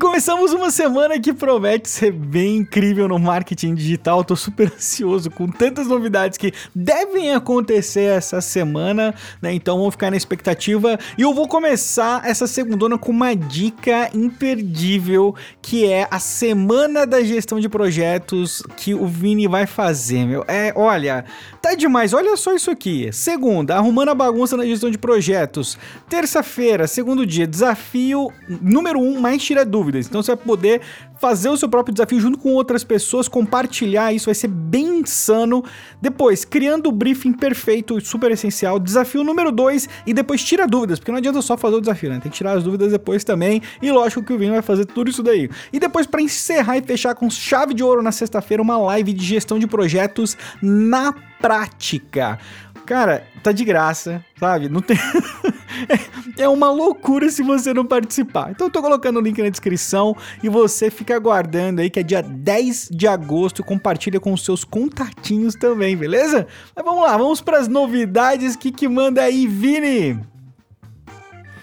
Começamos uma semana que promete ser bem incrível no marketing digital. Tô super ansioso com tantas novidades que devem acontecer essa semana, né? Então vamos ficar na expectativa. E eu vou começar essa segundona com uma dica imperdível, que é a semana da gestão de projetos que o Vini vai fazer, meu. É, olha, tá demais. Olha só isso aqui. Segunda, arrumando a bagunça na gestão de projetos. Terça-feira, segundo dia, desafio número um, mais tira dúvida dúvidas. Então você vai poder fazer o seu próprio desafio junto com outras pessoas, compartilhar isso, vai ser bem insano. Depois, criando o briefing perfeito, super essencial. Desafio número 2 e depois tira dúvidas, porque não adianta só fazer o desafio, né? Tem que tirar as dúvidas depois também. E lógico que o Vini vai fazer tudo isso daí. E depois, para encerrar e fechar com chave de ouro na sexta-feira, uma live de gestão de projetos na prática. Cara, tá de graça, sabe? Não tem. é uma loucura se você não participar. Então eu tô colocando o link na descrição e você fica aguardando aí que é dia 10 de agosto. Compartilha com os seus contatinhos também, beleza? Mas vamos lá, vamos para as novidades que que manda aí, Vini.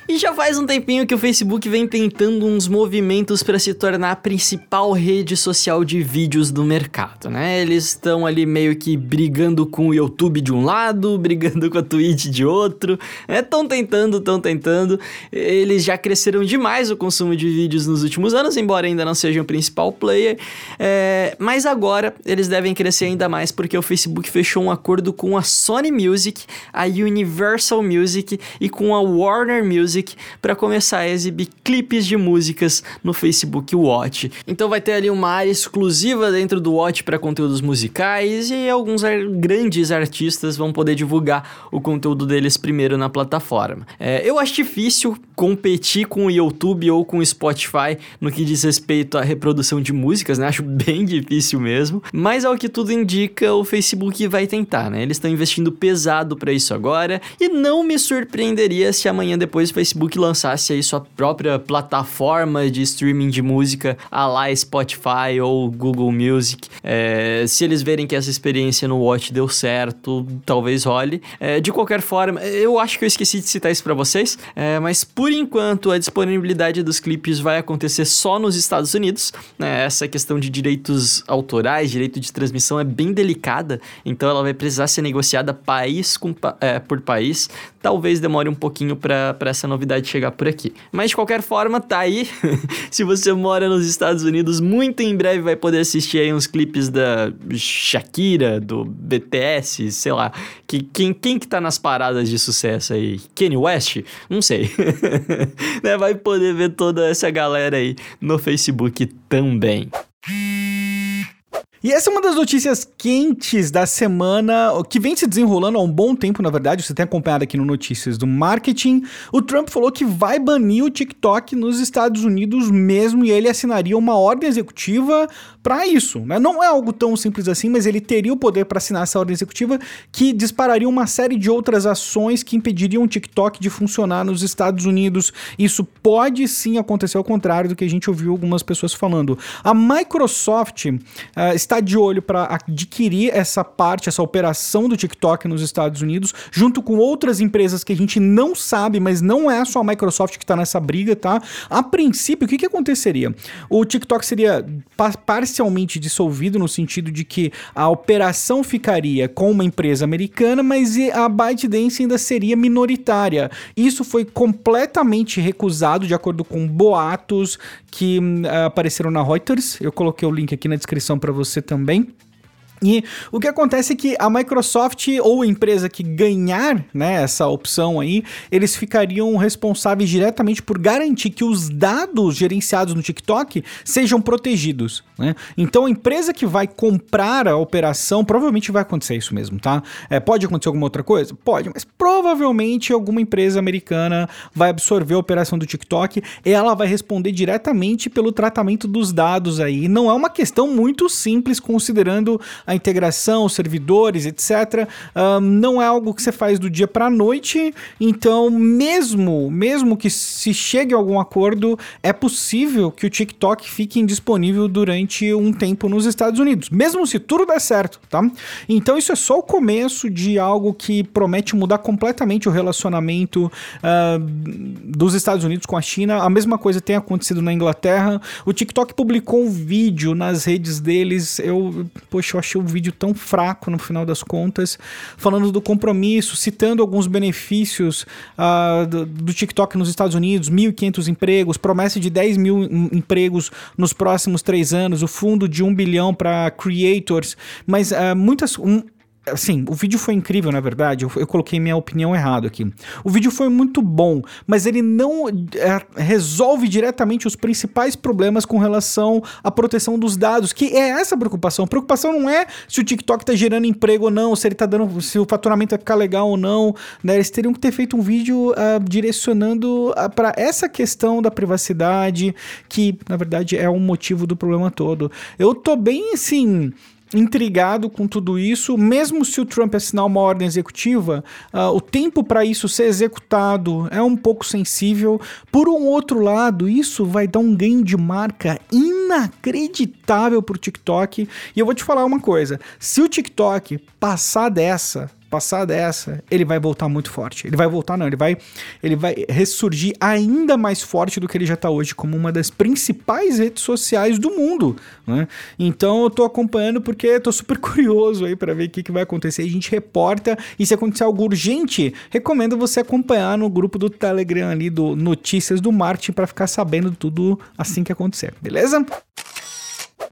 E já faz um tempinho que o Facebook vem tentando uns movimentos para se tornar a principal rede social de vídeos do mercado, né? Eles estão ali meio que brigando com o YouTube de um lado, brigando com a Twitch de outro, Estão né? tentando, estão tentando. Eles já cresceram demais o consumo de vídeos nos últimos anos, embora ainda não sejam o principal player. É... Mas agora eles devem crescer ainda mais porque o Facebook fechou um acordo com a Sony Music, a Universal Music e com a Warner Music Music para começar a exibir clipes de músicas no Facebook Watch. Então vai ter ali uma área exclusiva dentro do Watch para conteúdos musicais e alguns ar grandes artistas vão poder divulgar o conteúdo deles primeiro na plataforma. É, eu acho difícil competir com o YouTube ou com o Spotify no que diz respeito à reprodução de músicas, né? Acho bem difícil mesmo. Mas ao que tudo indica, o Facebook vai tentar, né? Eles estão investindo pesado para isso agora e não me surpreenderia se amanhã depois o Facebook lançasse aí sua própria plataforma de streaming de música, a lá Spotify ou Google Music. É, se eles verem que essa experiência no Watch deu certo, talvez role. É, de qualquer forma, eu acho que eu esqueci de citar isso para vocês, é, mas por enquanto a disponibilidade dos clipes vai acontecer só nos Estados Unidos. Né? Essa questão de direitos autorais, direito de transmissão é bem delicada, então ela vai precisar ser negociada país com, é, por país. Talvez demore um pouquinho para essa novidade novidade chegar por aqui. Mas de qualquer forma, tá aí. Se você mora nos Estados Unidos, muito em breve vai poder assistir aí uns clipes da Shakira, do BTS, sei lá. Que, quem, quem que tá nas paradas de sucesso aí? Kanye West? Não sei. né? Vai poder ver toda essa galera aí no Facebook também. E essa é uma das notícias quentes da semana, que vem se desenrolando há um bom tempo, na verdade, você tem acompanhado aqui no Notícias do Marketing. O Trump falou que vai banir o TikTok nos Estados Unidos mesmo e ele assinaria uma ordem executiva para isso. Né? Não é algo tão simples assim, mas ele teria o poder para assinar essa ordem executiva que dispararia uma série de outras ações que impediriam o TikTok de funcionar nos Estados Unidos. Isso pode sim acontecer ao contrário do que a gente ouviu algumas pessoas falando. A Microsoft uh, está de olho para adquirir essa parte, essa operação do TikTok nos Estados Unidos, junto com outras empresas que a gente não sabe, mas não é só a Microsoft que está nessa briga, tá? A princípio, o que, que aconteceria? O TikTok seria parcialmente dissolvido no sentido de que a operação ficaria com uma empresa americana, mas a ByteDance ainda seria minoritária. Isso foi completamente recusado de acordo com boatos que uh, apareceram na Reuters. Eu coloquei o link aqui na descrição para você também. E o que acontece é que a Microsoft ou a empresa que ganhar né, essa opção aí, eles ficariam responsáveis diretamente por garantir que os dados gerenciados no TikTok sejam protegidos. Né? Então a empresa que vai comprar a operação, provavelmente vai acontecer isso mesmo, tá? É, pode acontecer alguma outra coisa? Pode, mas provavelmente alguma empresa americana vai absorver a operação do TikTok e ela vai responder diretamente pelo tratamento dos dados aí. Não é uma questão muito simples considerando a integração, os servidores, etc. Um, não é algo que você faz do dia para a noite, então mesmo, mesmo que se chegue a algum acordo, é possível que o TikTok fique indisponível durante um tempo nos Estados Unidos, mesmo se tudo der certo, tá? Então isso é só o começo de algo que promete mudar completamente o relacionamento uh, dos Estados Unidos com a China. A mesma coisa tem acontecido na Inglaterra. O TikTok publicou um vídeo nas redes deles. Eu, poxa, eu achei o vídeo tão fraco no final das contas, falando do compromisso, citando alguns benefícios uh, do, do, TikTok nos Estados Unidos, 1.500 empregos, promessa de 10 mil empregos nos próximos três anos, o fundo de um bilhão para creators, mas uh, muitas. Um, Assim, o vídeo foi incrível, na verdade. Eu, eu, coloquei minha opinião errado aqui. O vídeo foi muito bom, mas ele não é, resolve diretamente os principais problemas com relação à proteção dos dados, que é essa preocupação. A preocupação não é se o TikTok tá gerando emprego ou não, se ele tá dando, se o faturamento vai ficar legal ou não. Né? Eles teriam que ter feito um vídeo uh, direcionando uh, ah, para essa questão da privacidade, que na verdade é o motivo do problema todo. Eu tô bem assim intrigado com tudo isso, mesmo se o Trump assinar uma ordem executiva, uh, o tempo para isso ser executado é um pouco sensível. Por um outro lado, isso vai dar um ganho de marca inacreditável para o TikTok. E eu vou te falar uma coisa: se o TikTok passar dessa, passar dessa, ele vai voltar muito forte. Ele vai voltar, não, ele vai, ele vai ressurgir ainda mais forte do que ele já está hoje, como uma das principais redes sociais do mundo. Né? Então eu tô acompanhando porque tô super curioso aí para ver o que, que vai acontecer. A gente reporta e se acontecer algo urgente, recomendo você acompanhar no grupo do Telegram ali do Notícias do Martin para ficar sabendo tudo assim que acontecer, beleza?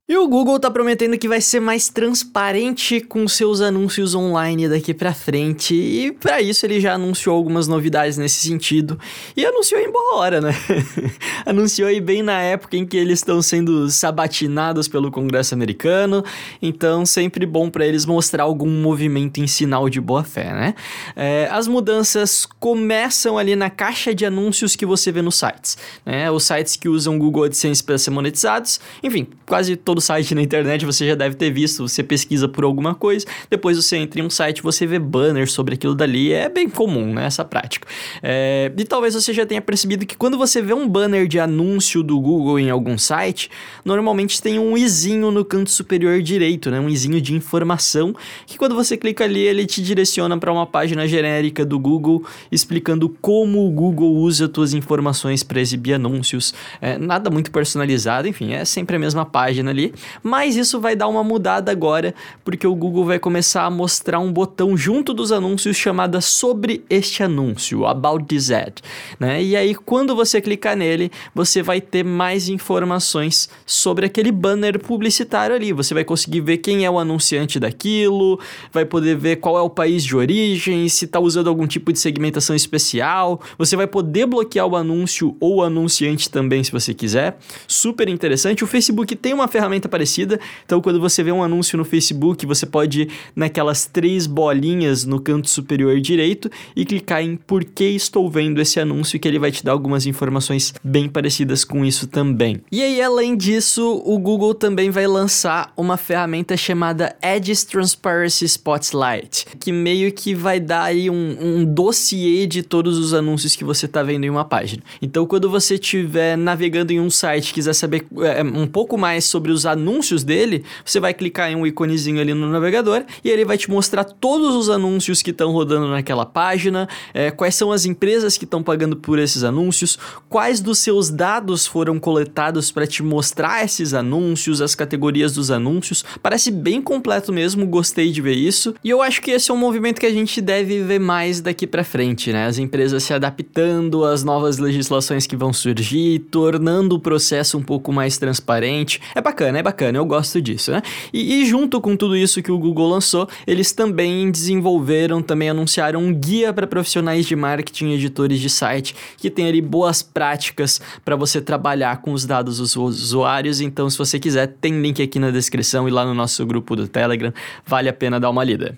E o Google tá prometendo que vai ser mais transparente com seus anúncios online daqui para frente, e para isso ele já anunciou algumas novidades nesse sentido, e anunciou em boa hora, né? anunciou aí bem na época em que eles estão sendo sabatinados pelo Congresso americano, então sempre bom para eles mostrar algum movimento em sinal de boa fé, né? É, as mudanças começam ali na caixa de anúncios que você vê nos sites, né? Os sites que usam Google AdSense para ser monetizados, enfim, quase todos todo site na internet você já deve ter visto. Você pesquisa por alguma coisa, depois você entra em um site, você vê banners sobre aquilo dali. É bem comum, né? Essa prática. É, e talvez você já tenha percebido que quando você vê um banner de anúncio do Google em algum site, normalmente tem um izinho no canto superior direito, né? Um izinho de informação que quando você clica ali, ele te direciona para uma página genérica do Google explicando como o Google usa suas informações para exibir anúncios. É, nada muito personalizado, enfim, é sempre a mesma página ali mas isso vai dar uma mudada agora, porque o Google vai começar a mostrar um botão junto dos anúncios chamada sobre este anúncio, About This Ad, né? E aí quando você clicar nele, você vai ter mais informações sobre aquele banner publicitário ali. Você vai conseguir ver quem é o anunciante daquilo, vai poder ver qual é o país de origem, se está usando algum tipo de segmentação especial. Você vai poder bloquear o anúncio ou o anunciante também, se você quiser. Super interessante. O Facebook tem uma ferramenta ferramenta parecida. Então, quando você vê um anúncio no Facebook, você pode ir naquelas três bolinhas no canto superior direito e clicar em por que estou vendo esse anúncio, que ele vai te dar algumas informações bem parecidas com isso também. E aí, além disso, o Google também vai lançar uma ferramenta chamada Ads Transparency Spotlight, que meio que vai dar aí um, um dossiê de todos os anúncios que você está vendo em uma página. Então, quando você estiver navegando em um site quiser saber é, um pouco mais sobre os anúncios dele, você vai clicar em um iconezinho ali no navegador e ele vai te mostrar todos os anúncios que estão rodando naquela página, é, quais são as empresas que estão pagando por esses anúncios, quais dos seus dados foram coletados para te mostrar esses anúncios, as categorias dos anúncios. Parece bem completo mesmo, gostei de ver isso. E eu acho que esse é um movimento que a gente deve ver mais daqui para frente, né? As empresas se adaptando às novas legislações que vão surgir, tornando o processo um pouco mais transparente. É bacana bacana, é bacana, eu gosto disso, né? E, e, junto com tudo isso que o Google lançou, eles também desenvolveram, também anunciaram um guia para profissionais de marketing e editores de site, que tem ali boas práticas para você trabalhar com os dados dos usuários. Então, se você quiser, tem link aqui na descrição e lá no nosso grupo do Telegram, vale a pena dar uma lida.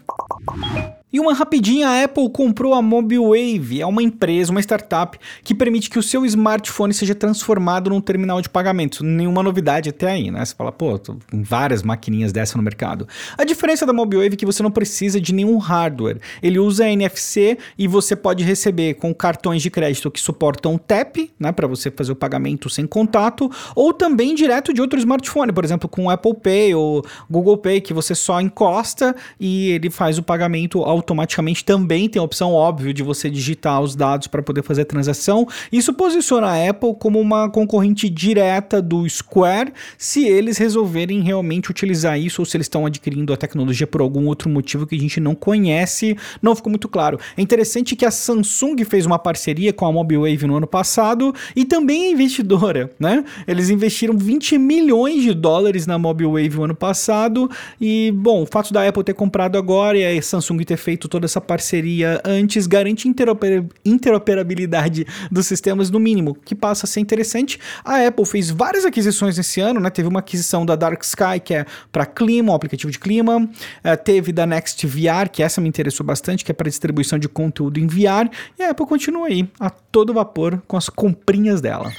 E uma rapidinha, a Apple comprou a MobileWave, é uma empresa, uma startup que permite que o seu smartphone seja transformado num terminal de pagamento. Nenhuma novidade até aí, né? Você fala, pô, tem várias maquininhas dessa no mercado. A diferença da MobileWave é que você não precisa de nenhum hardware. Ele usa NFC e você pode receber com cartões de crédito que suportam TAP, né, para você fazer o pagamento sem contato, ou também direto de outro smartphone, por exemplo, com Apple Pay ou Google Pay, que você só encosta e ele faz o pagamento automaticamente. Também tem a opção, óbvio, de você digitar os dados para poder fazer a transação. Isso posiciona a Apple como uma concorrente direta do Square, se eles resolverem realmente utilizar isso ou se eles estão adquirindo a tecnologia por algum outro motivo que a gente não conhece. Não ficou muito claro. É interessante que a Samsung fez uma parceria com a MobileWave no ano passado e também é investidora, né? Eles investiram 20 milhões de dólares na MobileWave no ano passado e, bom, o fato da Apple ter comprado agora e a Samsung ter feito toda essa parceria antes garante interoper interoperabilidade dos sistemas no mínimo, que passa a ser interessante. A Apple fez várias aquisições esse ano, né? Teve uma aquisição da Dark Sky, que é para clima, um aplicativo de clima. Uh, teve da Next VR, que essa me interessou bastante, que é para distribuição de conteúdo em VR. E a Apple continua aí, a todo vapor, com as comprinhas dela.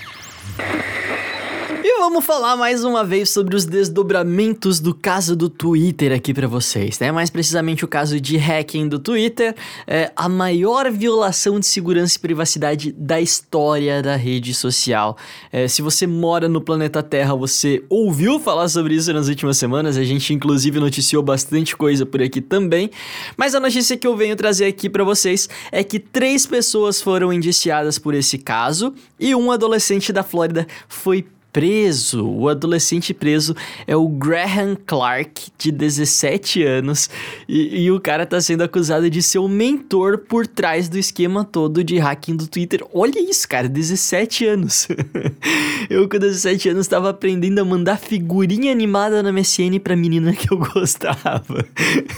Vamos falar mais uma vez sobre os desdobramentos do caso do Twitter aqui para vocês, né? Mais precisamente o caso de hacking do Twitter, é a maior violação de segurança e privacidade da história da rede social. É, se você mora no planeta Terra, você ouviu falar sobre isso nas últimas semanas, a gente inclusive noticiou bastante coisa por aqui também. Mas a notícia que eu venho trazer aqui para vocês é que três pessoas foram indiciadas por esse caso e um adolescente da Flórida foi preso. O adolescente preso é o Graham Clark, de 17 anos, e, e, o cara tá sendo acusado de ser o mentor por trás do esquema todo de hacking do Twitter. Olha isso, cara, 17 anos. eu com 17 anos tava aprendendo a mandar figurinha animada na MSN pra menina que eu gostava.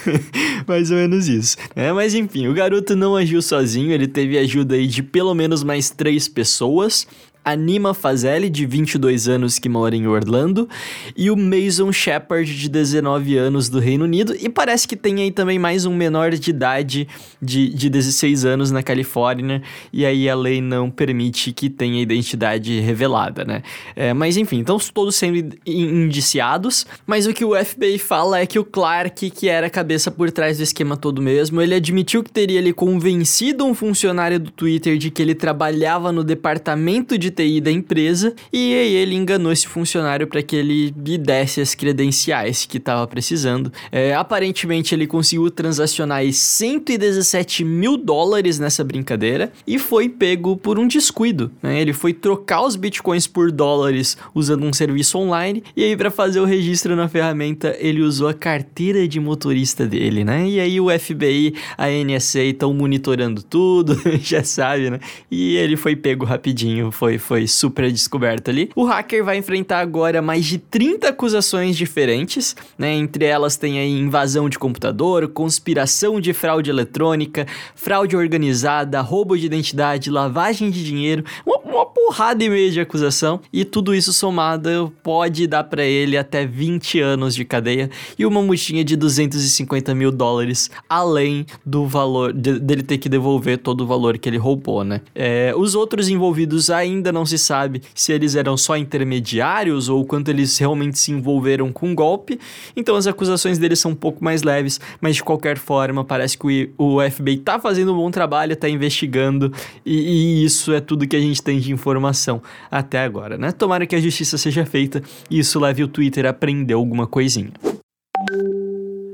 Mais ou menos isso. É, mas enfim, o garoto não agiu sozinho, ele teve ajuda aí de pelo menos mais três pessoas. Anima Fazelli, de 22 anos, que mora em Orlando, e o Mason Shepard, de 19 anos, do Reino Unido, e parece que tem aí também mais um menor de idade, de, de 16 anos, na Califórnia, e aí a lei não permite que tenha identidade revelada, né? É, mas enfim, então todos sendo indiciados, mas o que o FBI fala é que o Clark, que era a cabeça por trás do esquema todo mesmo, ele admitiu que teria ele convencido um funcionário do Twitter de que ele trabalhava no departamento de TI da empresa e ele enganou esse funcionário para que ele lhe desse as credenciais que estava precisando. É, aparentemente ele conseguiu transacionar 117 mil dólares nessa brincadeira e foi pego por um descuido. Né? Ele foi trocar os bitcoins por dólares usando um serviço online e aí para fazer o registro na ferramenta ele usou a carteira de motorista dele, né? E aí o FBI, a NSA estão monitorando tudo, já sabe, né? E ele foi pego rapidinho, foi foi super descoberto ali. O hacker vai enfrentar agora mais de 30 acusações diferentes, né? Entre elas tem aí invasão de computador, conspiração de fraude eletrônica, fraude organizada, roubo de identidade, lavagem de dinheiro, uma, uma porrada e meia de acusação. E tudo isso somado pode dar para ele até 20 anos de cadeia e uma multinha de 250 mil dólares, além do valor de, dele ter que devolver todo o valor que ele roubou, né? É, os outros envolvidos ainda não se sabe se eles eram só intermediários ou quanto eles realmente se envolveram com o golpe. Então as acusações deles são um pouco mais leves, mas de qualquer forma parece que o FBI está fazendo um bom trabalho, está investigando e, e, isso é tudo que a gente tem de informação até agora, né? Tomara que a justiça seja feita e isso leve o Twitter a aprender alguma coisinha.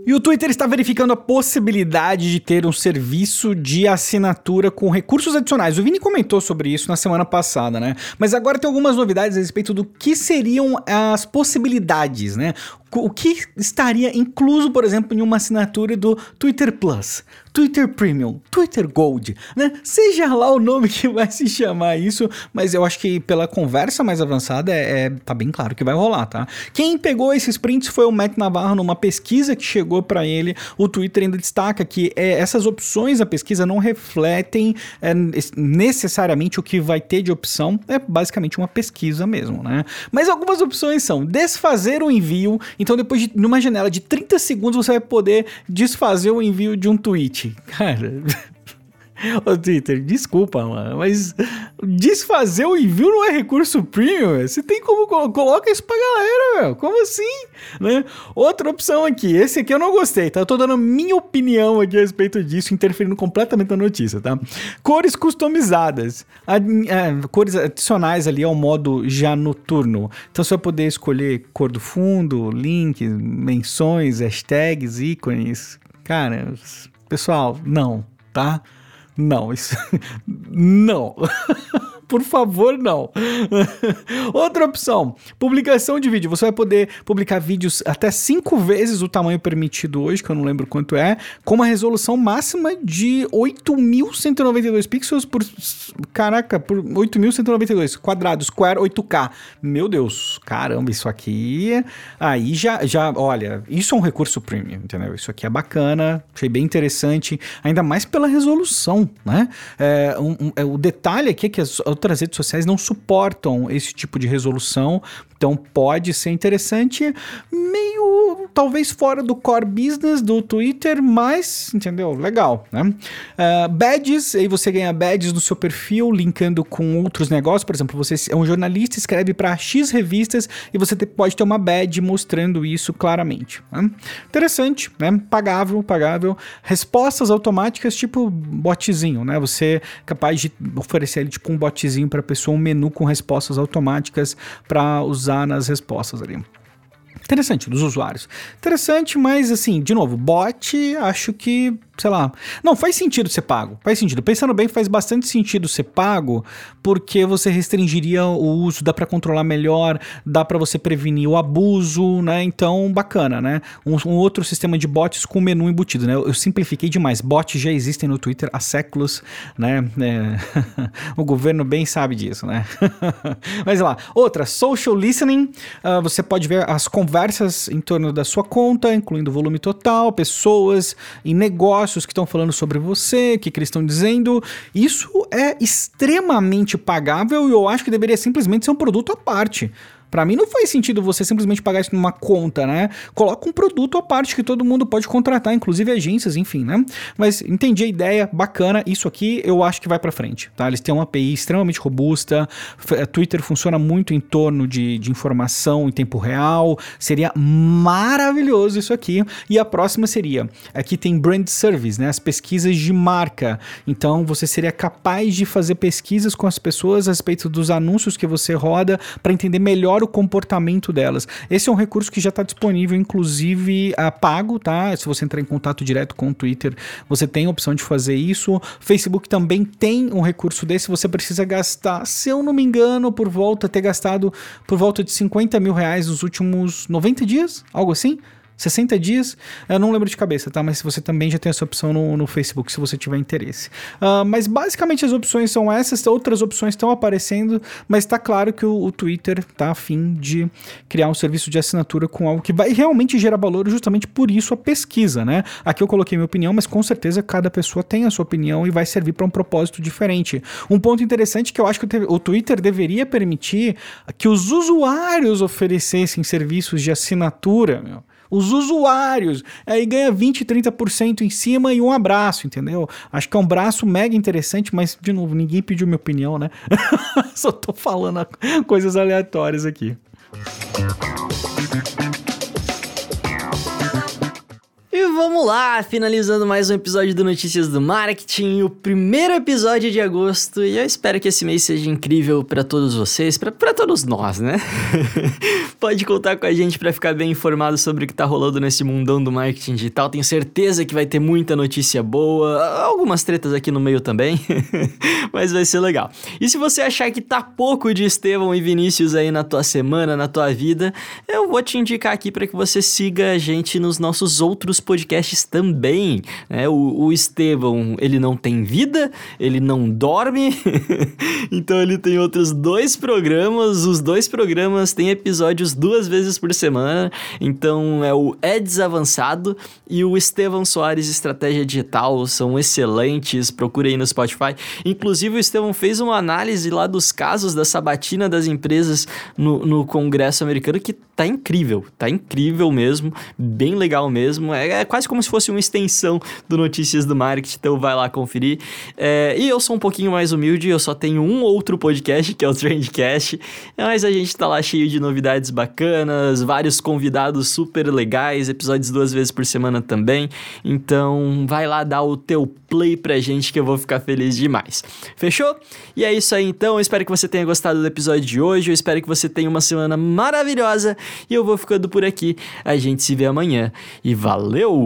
E o Twitter está verificando a possibilidade de ter um serviço de assinatura com recursos adicionais. O Vini comentou sobre isso na semana passada, né? Mas agora tem algumas novidades a respeito do que seriam as possibilidades, né? O que estaria incluso, por exemplo, em uma assinatura do Twitter Plus, Twitter Premium, Twitter Gold, né? Seja lá o nome que vai se chamar isso, mas eu acho que pela conversa mais avançada é, é tá bem claro que vai rolar, tá? Quem pegou esses prints foi o Matt Navarro numa pesquisa que chegou para ele. O Twitter ainda destaca que é, essas opções da pesquisa não refletem é, necessariamente o que vai ter de opção, é basicamente uma pesquisa mesmo, né? Mas algumas opções são desfazer o envio Então, depois de numa janela de 30 segundos, você vai poder desfazer o envio de um tweet. Cara. Ô Twitter, desculpa, mano, mas desfazer o envio não é recurso premium, você tem como coloca isso pra galera, meu. Como assim? Né? Outra opção aqui, esse aqui eu não gostei, tá? Eu tô dando minha opinião aqui a respeito disso, interferindo completamente na notícia, tá? Cores customizadas, ad, cores adicionais ali ao modo já noturno. Então você vai poder escolher cor do fundo, links, menções, hashtags, ícones. Cara, pessoal, não, tá? Não, isso. não. Por favor, não. Outra opção: publicação de vídeo. Você vai poder publicar vídeos até cinco vezes o tamanho permitido hoje, que eu não lembro quanto é, com uma resolução máxima de 8.192 pixels por. Caraca, por 8.192 quadrados, square 8K. Meu Deus, caramba, isso aqui. Aí já, já, olha, isso é um recurso premium, entendeu? Isso aqui é bacana, achei bem interessante, ainda mais pela resolução, né? É, um, um, é, o detalhe aqui é que as outras redes sociais não suportam esse tipo de resolução, então pode ser interessante, meio talvez fora do core business do Twitter, mas entendeu? Legal, né? Uh, badges, aí você ganha badges no seu perfil, linkando com outros negócios. Por exemplo, você é um jornalista, escreve para X revistas e você te, pode ter uma badge mostrando isso claramente. Né? Interessante, né? Pagável, pagável. Respostas automáticas, tipo botzinho, né? Você é capaz de oferecer ali, tipo um botzinho para pessoa, um menu com respostas automáticas para usar nas respostas ali. Interessante, dos usuários. Interessante, mas assim, de novo, bot, acho que sei lá. Não, faz sentido ser pago. Faz sentido. Pensando bem, faz bastante sentido ser pago, porque você restringiria o uso, dá para controlar melhor, dá para você prevenir o abuso, né? Então, bacana, né? Um, um, outro sistema de bots com menu embutido, né? Eu, eu simplifiquei demais. Bots já existem no Twitter há séculos, né? É, o governo bem sabe disso, né? Mas lá, outra, social listening. Uh, você pode ver as conversas em torno da sua conta, incluindo volume total, pessoas e negócios negócios que estão falando sobre você, o que, que eles estão dizendo. Isso é extremamente pagável e eu acho que deveria simplesmente ser um produto à parte. Para mim não faz sentido você simplesmente pagar isso numa conta, né? Coloca um produto à parte que todo mundo pode contratar, inclusive agências, enfim, né? Mas entendi a ideia, bacana. Isso aqui eu acho que vai para frente, tá? Eles têm uma API extremamente robusta. Eh, Twitter funciona muito em torno de, de informação em tempo real. Seria maravilhoso isso aqui. E a próxima seria: aqui tem brand service, né? As pesquisas de marca. Então você seria capaz de fazer pesquisas com as pessoas a respeito dos anúncios que você roda para entender melhor o comportamento delas. Esse é um recurso que já está disponível, inclusive a pago, tá? Se você entrar em contato direto com o Twitter, você tem a opção de fazer isso. Facebook também tem um recurso desse, você precisa gastar, se eu não me engano, por volta, ter gastado por volta de 50 mil reais nos últimos 90 dias, algo assim. 60 dias, eu não lembro de cabeça, tá? Mas você também já tem essa opção no, no Facebook, se você tiver interesse. Uh, mas basicamente as opções são essas, outras opções estão aparecendo, mas está claro que o, o Twitter está afim de criar um serviço de assinatura com algo que vai realmente gerar valor, justamente por isso a pesquisa, né? Aqui eu coloquei minha opinião, mas com certeza cada pessoa tem a sua opinião e vai servir para um propósito diferente. Um ponto interessante que eu acho que o Twitter deveria permitir que os usuários oferecessem serviços de assinatura, meu os usuários. Aí ganha 20, 30% em cima e um abraço, entendeu? Acho que é um braço mega interessante, mas, de novo, ninguém pediu minha opinião, né? Só tô falando coisas aleatórias aqui. Vamos lá, finalizando mais um episódio do Notícias do Marketing, o primeiro episódio de agosto, e eu espero que esse mês seja incrível para todos vocês, para todos nós, né? Pode contar com a gente para ficar bem informado sobre o que tá rolando nesse mundão do marketing digital. Tenho certeza que vai ter muita notícia boa, algumas tretas aqui no meio também, mas vai ser legal. E se você achar que tá pouco de Estevão e Vinícius aí na tua semana, na tua vida, eu vou te indicar aqui para que você siga a gente nos nossos outros podcasts podcasts também. Né? O, o Estevão, ele não tem vida, ele não dorme, então ele tem outros dois programas. Os dois programas têm episódios duas vezes por semana. Então é o Eds Avançado e o Estevão Soares Estratégia Digital. São excelentes. Procure aí no Spotify. Inclusive, o Estevão fez uma análise lá dos casos da sabatina das empresas no, no Congresso americano que tá incrível. Tá incrível mesmo. Bem legal mesmo. É, é quase como se fosse uma extensão do Notícias do Marketing. Então vai lá conferir. É, e eu sou um pouquinho mais humilde. Eu só tenho um outro podcast que é o Trendcast. Mas a gente tá lá cheio de novidades bacanas, vários convidados super legais, episódios duas vezes por semana também. Então vai lá dar o teu play pra gente que eu vou ficar feliz demais. Fechou? E é isso aí então. Eu espero que você tenha gostado do episódio de hoje. Eu espero que você tenha uma semana maravilhosa. E eu vou ficando por aqui. A gente se vê amanhã. E valeu!